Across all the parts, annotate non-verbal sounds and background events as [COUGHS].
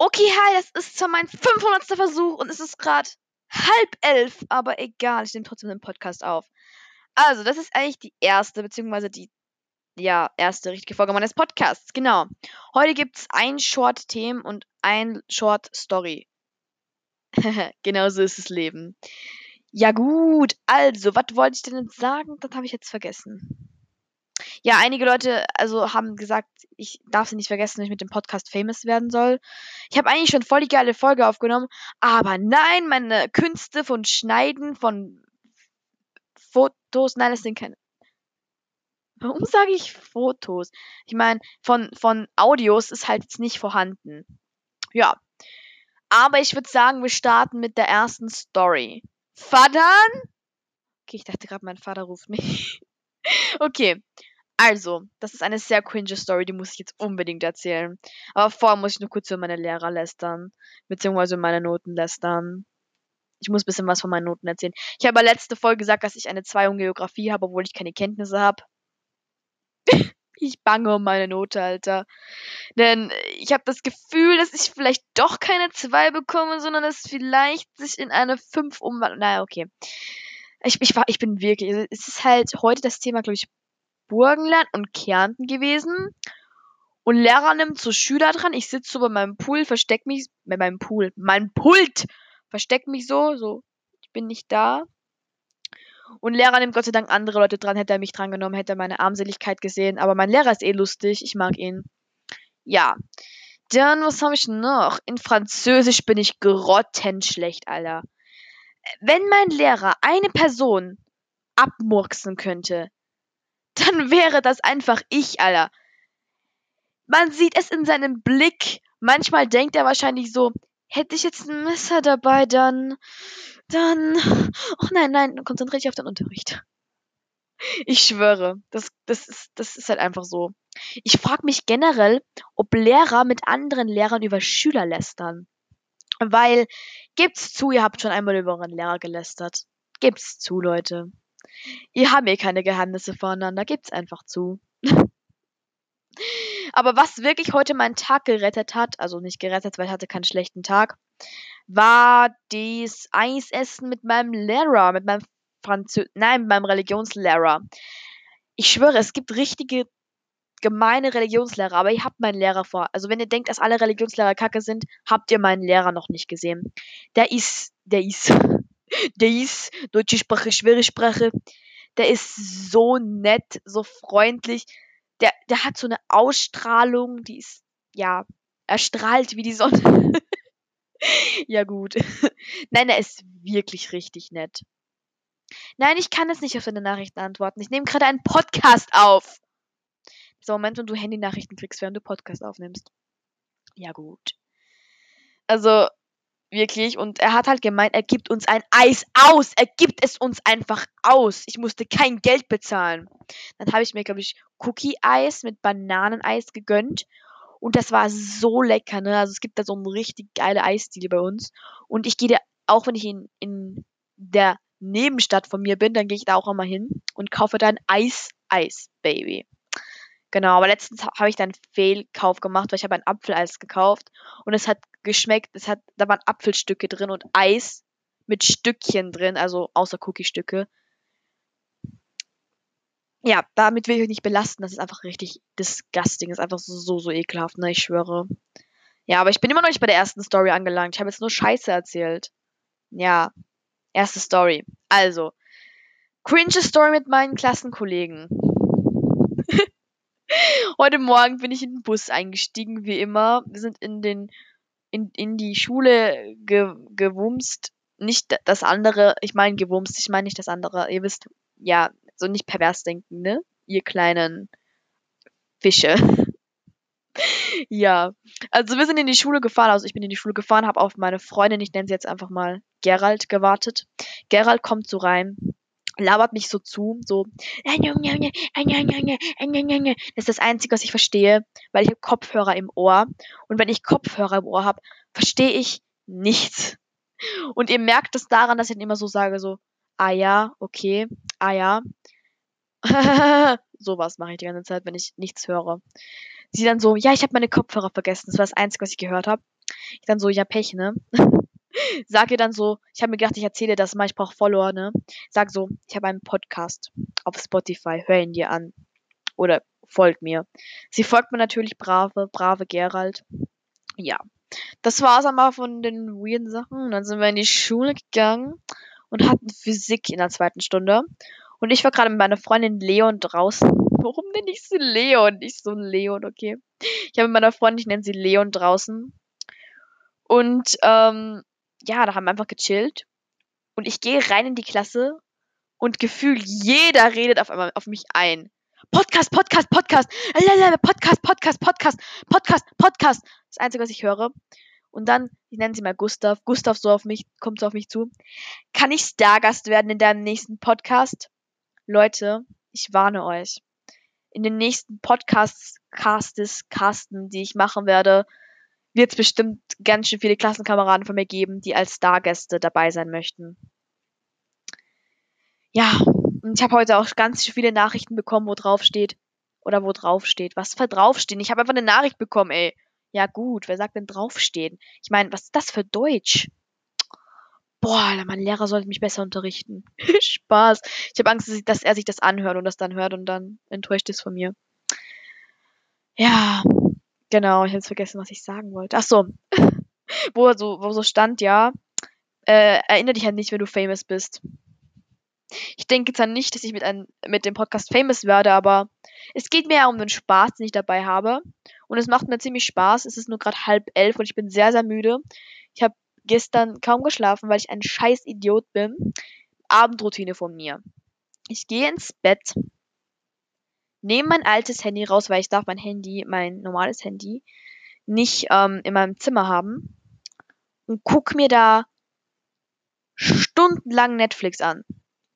Okay, hi, das ist zwar mein 500. Versuch und es ist gerade halb elf, aber egal, ich nehme trotzdem den Podcast auf. Also, das ist eigentlich die erste, beziehungsweise die, ja, erste richtige Folge meines Podcasts, genau. Heute gibt es ein Short-Themen und ein Short-Story. [LAUGHS] genau so ist das Leben. Ja gut, also, was wollte ich denn jetzt sagen? Das habe ich jetzt vergessen. Ja, einige Leute also haben gesagt, ich darf sie nicht vergessen, wenn ich mit dem Podcast famous werden soll. Ich habe eigentlich schon voll die geile Folge aufgenommen, aber nein, meine Künste von Schneiden von Fotos, nein, das sind keine. Warum sage ich Fotos? Ich meine, von, von Audios ist halt jetzt nicht vorhanden. Ja. Aber ich würde sagen, wir starten mit der ersten Story. Vatern? Okay, ich dachte gerade, mein Vater ruft mich. [LAUGHS] okay. Also, das ist eine sehr cringe Story, die muss ich jetzt unbedingt erzählen. Aber vorher muss ich nur kurz über meine Lehrer lästern. Beziehungsweise meine Noten lästern. Ich muss ein bisschen was von meinen Noten erzählen. Ich habe letzte Folge gesagt, dass ich eine 2 in Geografie habe, obwohl ich keine Kenntnisse habe. [LAUGHS] ich bange um meine Note, Alter. Denn ich habe das Gefühl, dass ich vielleicht doch keine 2 bekomme, sondern es vielleicht sich in eine 5 umwandelt. Naja, okay. Ich, ich, war, ich bin wirklich. Es ist halt heute das Thema, glaube ich, Burgenland und Kärnten gewesen. Und Lehrer nimmt so Schüler dran. Ich sitze so bei meinem Pool, versteck mich, bei meinem Pool, mein Pult, versteck mich so, so, ich bin nicht da. Und Lehrer nimmt Gott sei Dank andere Leute dran, hätte er mich dran genommen, hätte er meine Armseligkeit gesehen. Aber mein Lehrer ist eh lustig, ich mag ihn. Ja. Dann, was habe ich noch? In Französisch bin ich grottenschlecht, Alter. Wenn mein Lehrer eine Person abmurksen könnte, dann wäre das einfach ich, Alter. Man sieht es in seinem Blick. Manchmal denkt er wahrscheinlich so, hätte ich jetzt ein Messer dabei, dann, dann, oh nein, nein, konzentriere dich auf den Unterricht. Ich schwöre, das, das, ist, das ist halt einfach so. Ich frage mich generell, ob Lehrer mit anderen Lehrern über Schüler lästern. Weil, gibt's zu, ihr habt schon einmal über euren Lehrer gelästert. Gibt's zu, Leute. Ihr habt eh keine Geheimnisse voneinander, gibt's einfach zu. [LAUGHS] Aber was wirklich heute meinen Tag gerettet hat, also nicht gerettet, weil ich hatte keinen schlechten Tag, war das Eisessen mit meinem Lehrer, mit meinem Französ nein, mit meinem Religionslehrer. Ich schwöre, es gibt richtige gemeine Religionslehrer, aber ihr habt meinen Lehrer vor. Also wenn ihr denkt, dass alle Religionslehrer kacke sind, habt ihr meinen Lehrer noch nicht gesehen. Der ist, der ist, [LAUGHS] der ist, deutsche Sprache, schwere Sprache, der ist so nett, so freundlich. Der, der hat so eine Ausstrahlung, die ist, ja, er strahlt wie die Sonne. [LAUGHS] ja, gut. [LAUGHS] Nein, er ist wirklich richtig nett. Nein, ich kann jetzt nicht auf seine Nachrichten antworten. Ich nehme gerade einen Podcast auf. So, Moment, wenn du Handy-Nachrichten kriegst, während du Podcast aufnimmst. Ja, gut. Also, Wirklich. Und er hat halt gemeint, er gibt uns ein Eis aus. Er gibt es uns einfach aus. Ich musste kein Geld bezahlen. Dann habe ich mir, glaube ich, Cookie-Eis mit Bananeneis gegönnt. Und das war so lecker, ne? Also es gibt da so eine richtig geile Eisdiele bei uns. Und ich gehe da, auch wenn ich in, in der Nebenstadt von mir bin, dann gehe ich da auch immer hin und kaufe dann Eis, Eis, Baby. Genau, aber letztens habe ich dann Fehlkauf gemacht, weil ich habe ein Apfeleis gekauft und es hat geschmeckt, es hat, da waren Apfelstücke drin und Eis mit Stückchen drin, also außer Cookie-Stücke. Ja, damit will ich euch nicht belasten, das ist einfach richtig disgusting, das ist einfach so, so, ekelhaft, ne, ich schwöre. Ja, aber ich bin immer noch nicht bei der ersten Story angelangt, ich habe jetzt nur Scheiße erzählt. Ja, erste Story. Also, cringe Story mit meinen Klassenkollegen. [LAUGHS] Heute Morgen bin ich in den Bus eingestiegen, wie immer. Wir sind in den in, in die Schule ge, gewumst. Nicht das andere, ich meine gewumst, ich meine nicht das andere. Ihr wisst, ja, so nicht pervers denken, ne? Ihr kleinen Fische. [LAUGHS] ja, also wir sind in die Schule gefahren, also ich bin in die Schule gefahren, habe auf meine Freundin, ich nenne sie jetzt einfach mal Gerald, gewartet. Gerald kommt so rein labert mich so zu, so. Das ist das Einzige, was ich verstehe, weil ich habe Kopfhörer im Ohr. Und wenn ich Kopfhörer im Ohr habe, verstehe ich nichts. Und ihr merkt es daran, dass ich dann immer so sage, so, ah ja, okay, ah ja. [LAUGHS] Sowas mache ich die ganze Zeit, wenn ich nichts höre. Sie dann so, ja, ich habe meine Kopfhörer vergessen. Das war das Einzige, was ich gehört habe. Ich dann so, ja, Pech, ne? [LAUGHS] Sag ihr dann so, ich habe mir gedacht, ich erzähle das mal, ich brauche Follower, ne? Sag so, ich habe einen Podcast auf Spotify, hör ihn dir an. Oder folgt mir. Sie folgt mir natürlich brave, brave Gerald. Ja. Das war's einmal von den weirden Sachen. Dann sind wir in die Schule gegangen und hatten Physik in der zweiten Stunde. Und ich war gerade mit meiner Freundin Leon draußen. [LAUGHS] Warum nenne ich sie Leon? Nicht so Leon, okay. Ich habe mit meiner Freundin, ich nenne sie Leon draußen. Und ähm, ja, da haben wir einfach gechillt. Und ich gehe rein in die Klasse und gefühlt jeder redet auf einmal auf mich ein. Podcast, Podcast, Podcast, Podcast, Podcast, Podcast, Podcast, Podcast. Das Einzige, was ich höre. Und dann, ich nenne sie mal Gustav. Gustav so auf mich, kommt so auf mich zu. Kann ich Stargast werden in deinem nächsten Podcast? Leute, ich warne euch. In den nächsten Podcasts, Castes, Casten, die ich machen werde, wird es bestimmt ganz schön viele Klassenkameraden von mir geben, die als Stargäste dabei sein möchten. Ja, und ich habe heute auch ganz viele Nachrichten bekommen, wo drauf steht. Oder wo drauf steht. Was für draufstehen? Ich habe einfach eine Nachricht bekommen, ey. Ja gut, wer sagt denn draufstehen? Ich meine, was ist das für Deutsch? Boah, mein Lehrer sollte mich besser unterrichten. [LAUGHS] Spaß. Ich habe Angst, dass er sich das anhört und das dann hört und dann enttäuscht ist von mir. Ja, genau. Ich habe vergessen, was ich sagen wollte. Ach so. [LAUGHS] wo so, wo so stand, ja. Äh, erinnere dich an nicht, wenn du famous bist. Ich denke zwar nicht, dass ich mit, einem, mit dem Podcast famous werde, aber es geht mir ja um den Spaß, den ich dabei habe. Und es macht mir ziemlich Spaß. Es ist nur gerade halb elf und ich bin sehr, sehr müde. Ich habe gestern kaum geschlafen, weil ich ein scheiß Idiot bin. Abendroutine von mir. Ich gehe ins Bett, nehme mein altes Handy raus, weil ich darf mein Handy, mein normales Handy, nicht ähm, in meinem Zimmer haben und guck mir da stundenlang Netflix an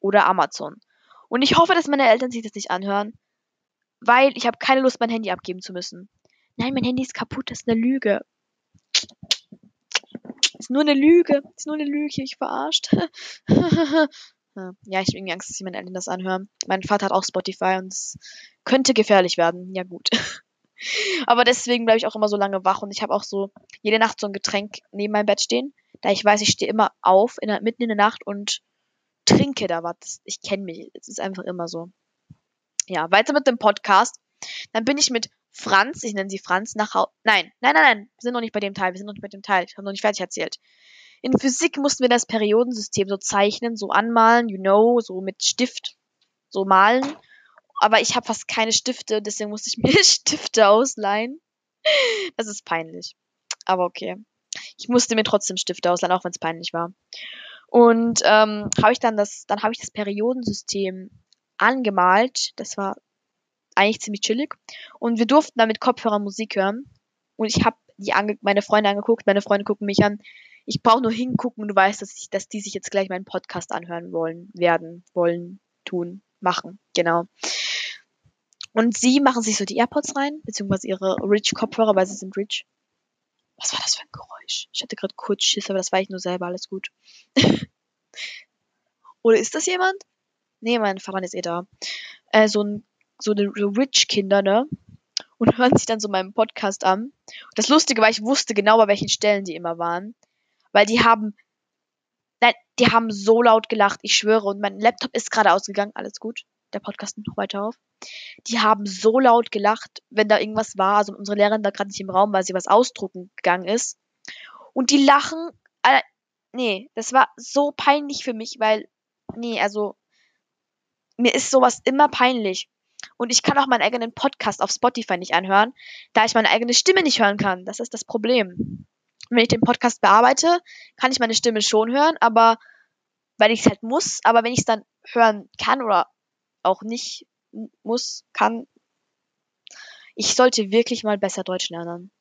oder Amazon. Und ich hoffe, dass meine Eltern sich das nicht anhören, weil ich habe keine Lust, mein Handy abgeben zu müssen. Nein, mein Handy ist kaputt, das ist eine Lüge. Ist nur eine Lüge, ist nur eine Lüge, ich verarscht. [LAUGHS] ja, ich habe irgendwie Angst, dass sich meine Eltern das anhören. Mein Vater hat auch Spotify und es könnte gefährlich werden. Ja, gut. [LAUGHS] Aber deswegen bleibe ich auch immer so lange wach und ich habe auch so jede Nacht so ein Getränk neben meinem Bett stehen, da ich weiß, ich stehe immer auf in der, mitten in der Nacht und trinke da was. Ich kenne mich. Es ist einfach immer so. Ja, weiter mit dem Podcast. Dann bin ich mit Franz, ich nenne sie Franz, nach Hause. Nein, nein, nein, nein. Wir sind noch nicht bei dem Teil. Wir sind noch nicht bei dem Teil. Ich habe noch nicht fertig erzählt. In Physik mussten wir das Periodensystem so zeichnen, so anmalen, you know, so mit Stift, so malen. Aber ich habe fast keine Stifte, deswegen musste ich [LAUGHS] mir Stifte ausleihen. Das ist peinlich. Aber okay. Ich musste mir trotzdem Stifte ausleihen, auch wenn es peinlich war. Und ähm, habe ich dann das, dann habe ich das Periodensystem angemalt. Das war eigentlich ziemlich chillig. Und wir durften dann mit Kopfhörer Musik hören. Und ich habe die ange meine Freunde angeguckt, meine Freunde gucken mich an. Ich brauche nur hingucken und du weißt, dass, ich, dass die sich jetzt gleich meinen Podcast anhören wollen, werden, wollen, tun, machen. Genau. Und sie machen sich so die AirPods rein, beziehungsweise ihre Rich-Kopfhörer, weil sie sind rich. Was war das für ein Geräusch? Ich hatte gerade kurz Schiss, aber das war ich nur selber, alles gut. [LAUGHS] Oder ist das jemand? Nee, mein Vater ist eh da. Äh, so ein, so eine Rich-Kinder, ne? Und [LAUGHS] hören sich dann so meinen Podcast an. Das Lustige war, ich wusste genau, bei welchen Stellen die immer waren. Weil die haben, nein, die haben so laut gelacht, ich schwöre. Und mein Laptop ist gerade ausgegangen, alles gut. Der Podcast nimmt noch weiter auf. Die haben so laut gelacht, wenn da irgendwas war. Also unsere Lehrerin da gerade nicht im Raum, weil sie was ausdrucken gegangen ist. Und die lachen. Äh, nee, das war so peinlich für mich, weil. Nee, also. Mir ist sowas immer peinlich. Und ich kann auch meinen eigenen Podcast auf Spotify nicht anhören, da ich meine eigene Stimme nicht hören kann. Das ist das Problem. Wenn ich den Podcast bearbeite, kann ich meine Stimme schon hören, aber weil ich es halt muss, aber wenn ich es dann hören kann oder auch nicht muss, kann. Ich sollte wirklich mal besser Deutsch lernen.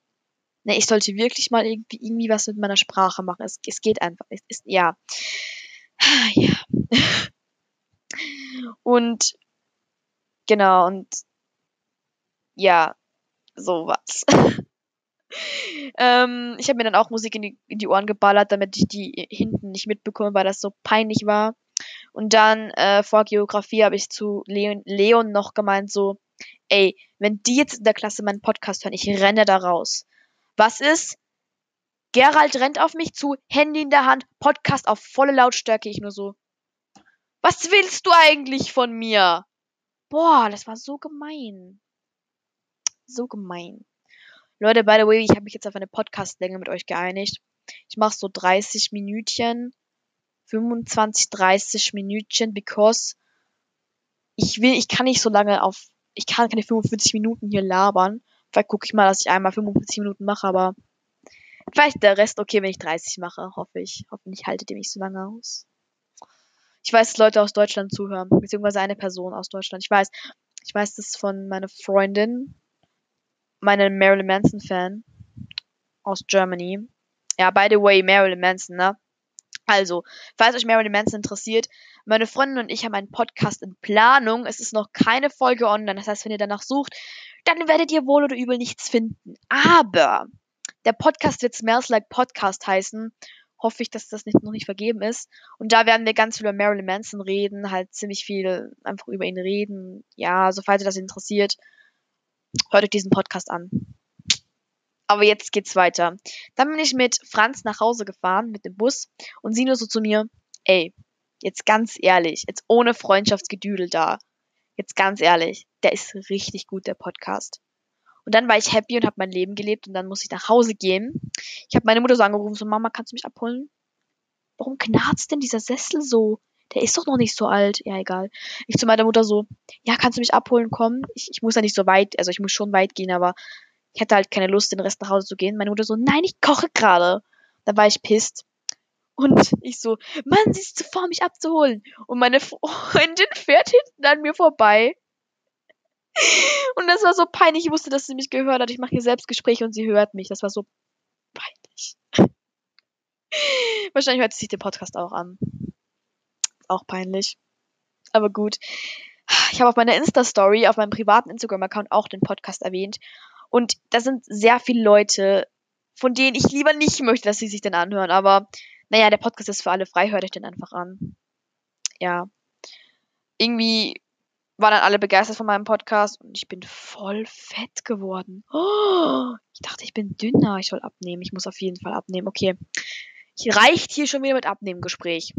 Ne, ich sollte wirklich mal irgendwie, irgendwie was mit meiner Sprache machen. Es, es geht einfach. Es ist, ja. Ja. [LAUGHS] Und genau, und ja, sowas. [LAUGHS] ähm, ich habe mir dann auch Musik in die, in die Ohren geballert, damit ich die hinten nicht mitbekomme, weil das so peinlich war. Und dann äh, vor Geografie habe ich zu Leon, Leon noch gemeint so, ey, wenn die jetzt in der Klasse meinen Podcast hören, ich renne da raus. Was ist, Gerald rennt auf mich zu, Handy in der Hand, Podcast auf volle Lautstärke. Ich nur so. Was willst du eigentlich von mir? Boah, das war so gemein. So gemein. Leute, by the way, ich habe mich jetzt auf eine Podcast-Länge mit euch geeinigt. Ich mache so 30 Minütchen. 25, 30 Minütchen, because ich will, ich kann nicht so lange auf, ich kann keine 45 Minuten hier labern. Vielleicht gucke ich mal, dass ich einmal 45 Minuten mache, aber vielleicht der Rest okay, wenn ich 30 mache, hoffe ich. Hoffentlich haltet ihr mich so lange aus. Ich weiß, dass Leute aus Deutschland zuhören, beziehungsweise eine Person aus Deutschland. Ich weiß, ich weiß das von meiner Freundin, meiner Marilyn Manson Fan aus Germany. Ja, by the way, Marilyn Manson, ne? Also, falls euch Marilyn Manson interessiert, meine Freundin und ich haben einen Podcast in Planung. Es ist noch keine Folge online. Das heißt, wenn ihr danach sucht, dann werdet ihr wohl oder übel nichts finden. Aber der Podcast wird Smells Like Podcast heißen. Hoffe ich, dass das nicht, noch nicht vergeben ist. Und da werden wir ganz viel über Marilyn Manson reden, halt ziemlich viel einfach über ihn reden. Ja, also falls ihr das interessiert, hört euch diesen Podcast an. Aber jetzt geht's weiter. Dann bin ich mit Franz nach Hause gefahren mit dem Bus und sie nur so zu mir, ey, jetzt ganz ehrlich, jetzt ohne Freundschaftsgedüdel da. Jetzt ganz ehrlich, der ist richtig gut, der Podcast. Und dann war ich happy und habe mein Leben gelebt und dann muss ich nach Hause gehen. Ich habe meine Mutter so angerufen, so Mama, kannst du mich abholen? Warum knarzt denn dieser Sessel so? Der ist doch noch nicht so alt. Ja, egal. Ich zu meiner Mutter so, ja, kannst du mich abholen, komm? Ich, ich muss ja nicht so weit, also ich muss schon weit gehen, aber ich hatte halt keine Lust, den Rest nach Hause zu gehen. Meine Mutter so, nein, ich koche gerade. Da war ich pisst. Und ich so, Mann, sie ist zu faul, mich abzuholen. Und meine Freundin fährt hinten an mir vorbei. Und das war so peinlich. Ich wusste, dass sie mich gehört hat. Ich mache hier Selbstgespräche und sie hört mich. Das war so peinlich. [LAUGHS] Wahrscheinlich hört sie sich den Podcast auch an. Auch peinlich. Aber gut. Ich habe auf meiner Insta-Story, auf meinem privaten Instagram-Account auch den Podcast erwähnt. Und da sind sehr viele Leute, von denen ich lieber nicht möchte, dass sie sich den anhören. Aber naja, der Podcast ist für alle frei, hört euch den einfach an. Ja. Irgendwie waren dann alle begeistert von meinem Podcast und ich bin voll fett geworden. Oh, ich dachte, ich bin dünner. Ich soll abnehmen. Ich muss auf jeden Fall abnehmen. Okay. Reicht hier schon wieder mit Abnehmengespräch.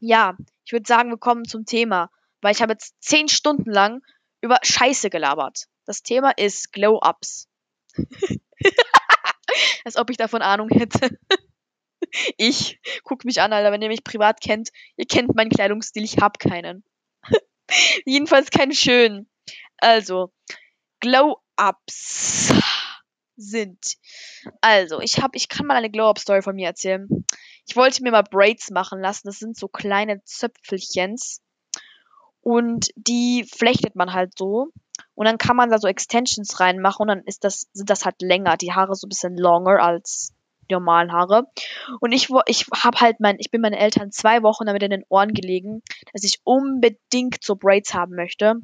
Ja, ich würde sagen, wir kommen zum Thema. Weil ich habe jetzt zehn Stunden lang über Scheiße gelabert. Das Thema ist Glow-Ups. [LAUGHS] Als ob ich davon Ahnung hätte. [LAUGHS] ich guck mich an, Alter, wenn ihr mich privat kennt. Ihr kennt meinen Kleidungsstil, ich hab keinen. [LAUGHS] Jedenfalls keinen schönen. Also, Glow-Ups sind. Also, ich hab, ich kann mal eine Glow-Up-Story von mir erzählen. Ich wollte mir mal Braids machen lassen. Das sind so kleine Zöpfelchens. Und die flechtet man halt so. Und dann kann man da so Extensions reinmachen und dann ist das, sind das halt länger. Die Haare so ein bisschen longer als die normalen Haare. Und ich, ich habe halt mein, ich bin meinen Eltern zwei Wochen damit in den Ohren gelegen, dass ich unbedingt so Braids haben möchte.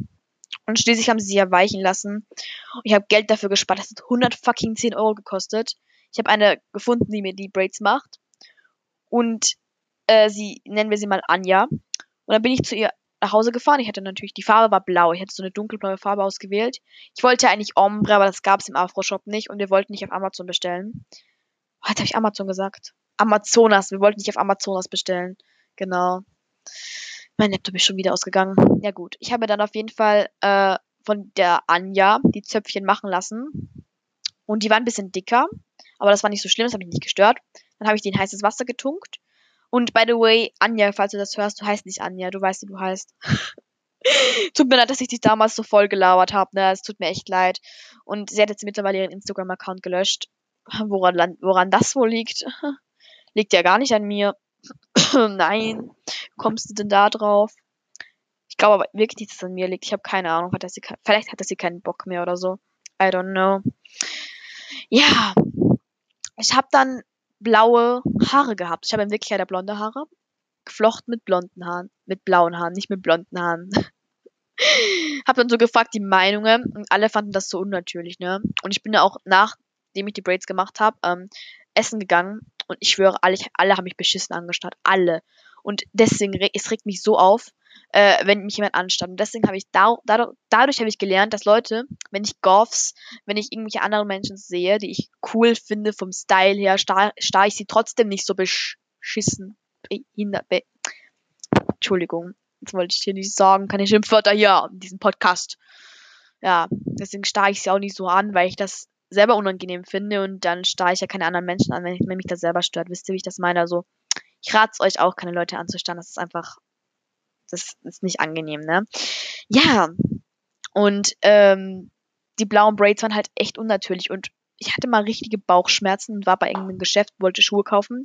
Und schließlich haben sie sie erweichen lassen. Und ich habe Geld dafür gespart. Das hat 100 fucking 10 Euro gekostet. Ich habe eine gefunden, die mir die Braids macht. Und äh, sie, nennen wir sie mal Anja. Und dann bin ich zu ihr nach Hause gefahren. Ich hatte natürlich, die Farbe war blau. Ich hätte so eine dunkelblaue Farbe ausgewählt. Ich wollte eigentlich Ombre, aber das gab es im Afro-Shop nicht und wir wollten nicht auf Amazon bestellen. Oh, jetzt habe ich Amazon gesagt. Amazonas. Wir wollten nicht auf Amazonas bestellen. Genau. Mein Laptop ist schon wieder ausgegangen. Ja gut. Ich habe dann auf jeden Fall äh, von der Anja die Zöpfchen machen lassen. Und die waren ein bisschen dicker. Aber das war nicht so schlimm, das hat mich nicht gestört. Dann habe ich die in heißes Wasser getunkt. Und by the way, Anja, falls du das hörst, du heißt nicht Anja, du weißt, wie du heißt. [LAUGHS] tut mir leid, dass ich dich damals so voll gelauert habe, ne? Es tut mir echt leid. Und sie hat jetzt mittlerweile ihren Instagram-Account gelöscht. Woran, woran das wohl liegt? [LAUGHS] liegt ja gar nicht an mir. [COUGHS] Nein. Kommst du denn da drauf? Ich glaube aber wirklich dass es an mir liegt. Ich habe keine Ahnung. Hat sie, vielleicht hatte sie keinen Bock mehr oder so. I don't know. Ja. Ich habe dann blaue Haare gehabt. Ich habe in Wirklichkeit ja blonde Haare. Geflochten mit blonden Haaren. Mit blauen Haaren, nicht mit blonden Haaren. [LAUGHS] hab dann so gefragt, die Meinungen. Und alle fanden das so unnatürlich, ne? Und ich bin ja auch, nachdem ich die Braids gemacht habe, ähm, essen gegangen. Und ich schwöre, alle, alle haben mich beschissen angestarrt. Alle. Und deswegen, es regt mich so auf, äh, wenn mich jemand anstarrt. Und deswegen habe ich da, da, dadurch habe ich gelernt, dass Leute, wenn ich Goths, wenn ich irgendwelche anderen Menschen sehe, die ich cool finde vom Style her, starr, starr ich sie trotzdem nicht so beschissen. Behindert, be Entschuldigung, das wollte ich hier nicht sagen, keine Schimpfwörter hier in diesem Podcast. Ja, deswegen starre ich sie auch nicht so an, weil ich das selber unangenehm finde und dann starre ich ja keine anderen Menschen an, wenn, ich, wenn mich das selber stört. Wisst ihr, wie ich das meine? Also, ich rate es euch auch, keine Leute anzustarren. Das ist einfach, das ist nicht angenehm, ne? Ja. Und ähm, die blauen Braids waren halt echt unnatürlich und ich hatte mal richtige Bauchschmerzen und war bei irgendeinem Geschäft, wollte Schuhe kaufen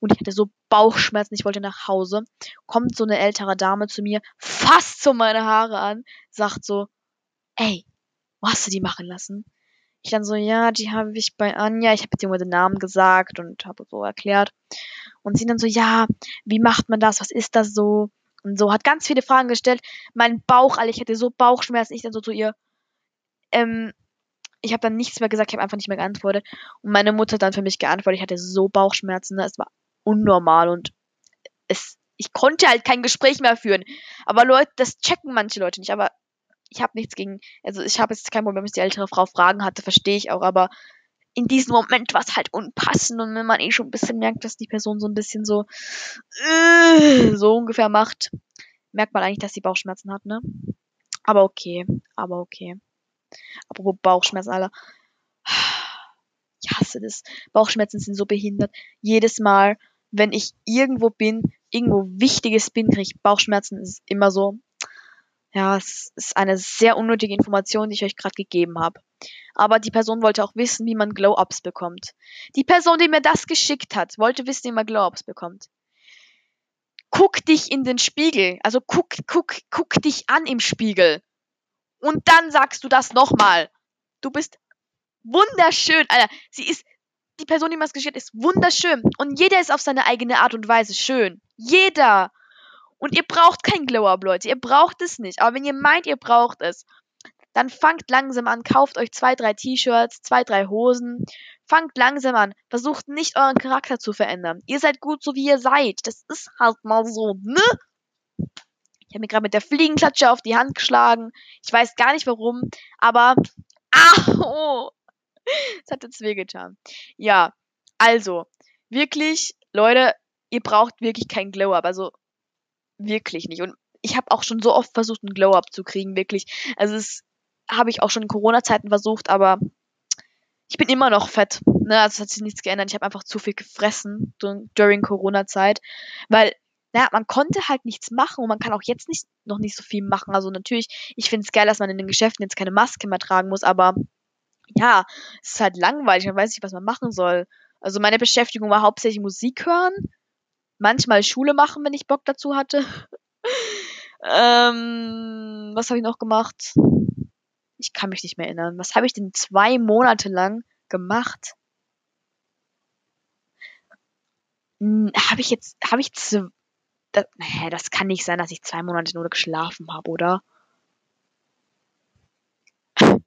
und ich hatte so Bauchschmerzen, ich wollte nach Hause. Kommt so eine ältere Dame zu mir, fasst so meine Haare an, sagt so, ey, wo hast du die machen lassen? Ich dann so, ja, die habe ich bei Anja, ich habe jetzt irgendwo den Namen gesagt und habe so erklärt. Und sie dann so, ja, wie macht man das? Was ist das so? Und so, hat ganz viele Fragen gestellt. Mein Bauch, Alter, ich hatte so Bauchschmerzen. Ich dann so zu ihr, ähm, ich habe dann nichts mehr gesagt, ich habe einfach nicht mehr geantwortet. Und meine Mutter hat dann für mich geantwortet, ich hatte so Bauchschmerzen, ne? es war unnormal und es, ich konnte halt kein Gespräch mehr führen. Aber Leute, das checken manche Leute nicht, aber ich habe nichts gegen, also ich habe jetzt kein Problem, dass die ältere Frau Fragen hatte, verstehe ich auch, aber in diesem Moment war es halt unpassend und wenn man eh schon ein bisschen merkt, dass die Person so ein bisschen so, äh, so ungefähr macht, merkt man eigentlich, dass sie Bauchschmerzen hat, ne? Aber okay, aber okay. Apropos Bauchschmerzen, Alter. Ich hasse das. Bauchschmerzen sind so behindert. Jedes Mal, wenn ich irgendwo bin, irgendwo Wichtiges bin, kriege ich Bauchschmerzen. Ist immer so. Ja, es ist eine sehr unnötige Information, die ich euch gerade gegeben habe. Aber die Person wollte auch wissen, wie man Glow-Ups bekommt. Die Person, die mir das geschickt hat, wollte wissen, wie man Glow-Ups bekommt. Guck dich in den Spiegel. Also guck, guck, guck dich an im Spiegel. Und dann sagst du das nochmal. Du bist wunderschön. Alter, sie ist, die Person, die mir das geschickt hat, ist wunderschön. Und jeder ist auf seine eigene Art und Weise schön. Jeder. Und ihr braucht kein Glow-Up, Leute. Ihr braucht es nicht. Aber wenn ihr meint, ihr braucht es, dann fangt langsam an, kauft euch zwei, drei T-Shirts, zwei, drei Hosen. Fangt langsam an. Versucht nicht euren Charakter zu verändern. Ihr seid gut so wie ihr seid. Das ist halt mal so, ne? Ich habe mir gerade mit der Fliegenklatsche auf die Hand geschlagen. Ich weiß gar nicht warum, aber. Au! Das hat jetzt wehgetan. Ja, also, wirklich, Leute, ihr braucht wirklich kein Glow-Up. Also, wirklich nicht. Und ich habe auch schon so oft versucht, einen Glow-Up zu kriegen, wirklich. Also, es habe ich auch schon in Corona-Zeiten versucht, aber ich bin immer noch fett. Ne? Also, es hat sich nichts geändert. Ich habe einfach zu viel gefressen during Corona-Zeit, weil naja, man konnte halt nichts machen und man kann auch jetzt nicht, noch nicht so viel machen. Also natürlich, ich finde es geil, dass man in den Geschäften jetzt keine Maske mehr tragen muss, aber ja, es ist halt langweilig, man weiß nicht, was man machen soll. Also meine Beschäftigung war hauptsächlich Musik hören, manchmal Schule machen, wenn ich Bock dazu hatte. ähm, was habe ich noch gemacht? Ich kann mich nicht mehr erinnern. Was habe ich denn zwei Monate lang gemacht? Hm, habe ich jetzt, habe ich das, hä, das kann nicht sein, dass ich zwei Monate nur geschlafen habe, oder? [LAUGHS]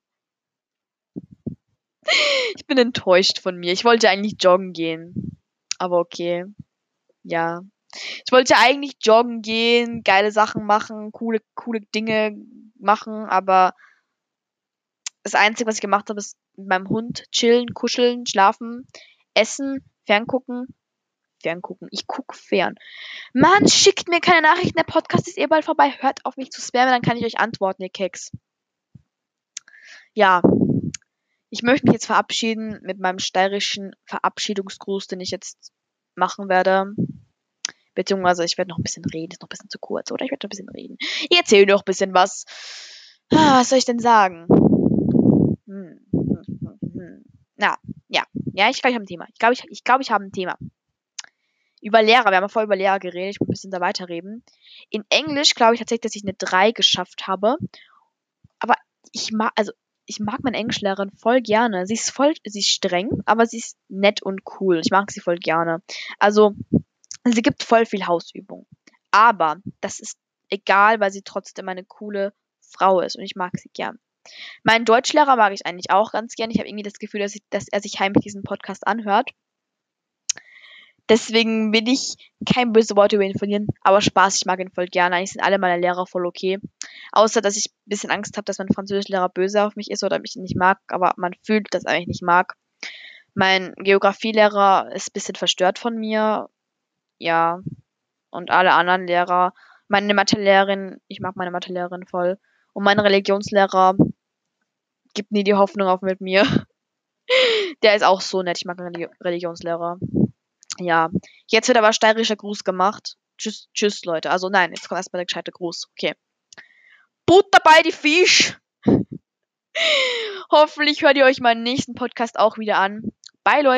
ich bin enttäuscht von mir. Ich wollte eigentlich joggen gehen. Aber okay. Ja. Ich wollte eigentlich joggen gehen, geile Sachen machen, coole, coole Dinge machen, aber das Einzige, was ich gemacht habe, ist mit meinem Hund chillen, kuscheln, schlafen, essen, ferngucken ferngucken. Ich gucke fern. Mann, schickt mir keine Nachrichten. Der Podcast ist eh bald vorbei. Hört auf mich zu spammen, dann kann ich euch antworten, ihr Keks. Ja. Ich möchte mich jetzt verabschieden mit meinem steirischen Verabschiedungsgruß, den ich jetzt machen werde. Beziehungsweise ich werde noch ein bisschen reden. Ist noch ein bisschen zu kurz, oder? Ich werde noch ein bisschen reden. Ich erzähle noch ein bisschen was. Ah, was soll ich denn sagen? Hm, hm, hm, hm. Na, ja. Ja, ich glaube, ich habe ein Thema. Ich glaube, ich, ich, glaub, ich habe ein Thema über Lehrer, wir haben ja vorher über Lehrer geredet, ich muss ein bisschen da weiterreden. In Englisch glaube ich tatsächlich, dass ich eine 3 geschafft habe. Aber ich mag, also ich mag meine Englischlehrerin voll gerne. Sie ist voll, sie ist streng, aber sie ist nett und cool. Ich mag sie voll gerne. Also, sie gibt voll viel Hausübung. Aber das ist egal, weil sie trotzdem eine coole Frau ist und ich mag sie gern. Meinen Deutschlehrer mag ich eigentlich auch ganz gern. Ich habe irgendwie das Gefühl, dass, ich, dass er sich heimlich diesen Podcast anhört Deswegen will ich kein böse Wort über ihn verlieren. Aber Spaß, ich mag ihn voll gerne. Eigentlich sind alle meine Lehrer voll okay. Außer, dass ich ein bisschen Angst habe, dass mein Französischlehrer böse auf mich ist oder mich nicht mag. Aber man fühlt, dass er mich nicht mag. Mein Geografielehrer ist ein bisschen verstört von mir. Ja. Und alle anderen Lehrer. Meine Mathelehrerin, ich mag meine Mathelehrerin voll. Und mein Religionslehrer gibt nie die Hoffnung auf mit mir. [LAUGHS] Der ist auch so nett. Ich mag einen Religionslehrer. Ja. Jetzt wird aber steirischer Gruß gemacht. Tschüss, tschüss, Leute. Also nein, jetzt kommt erstmal der gescheite Gruß. Okay. Butter bei die Fisch. [LAUGHS] Hoffentlich hört ihr euch meinen nächsten Podcast auch wieder an. Bye, Leute.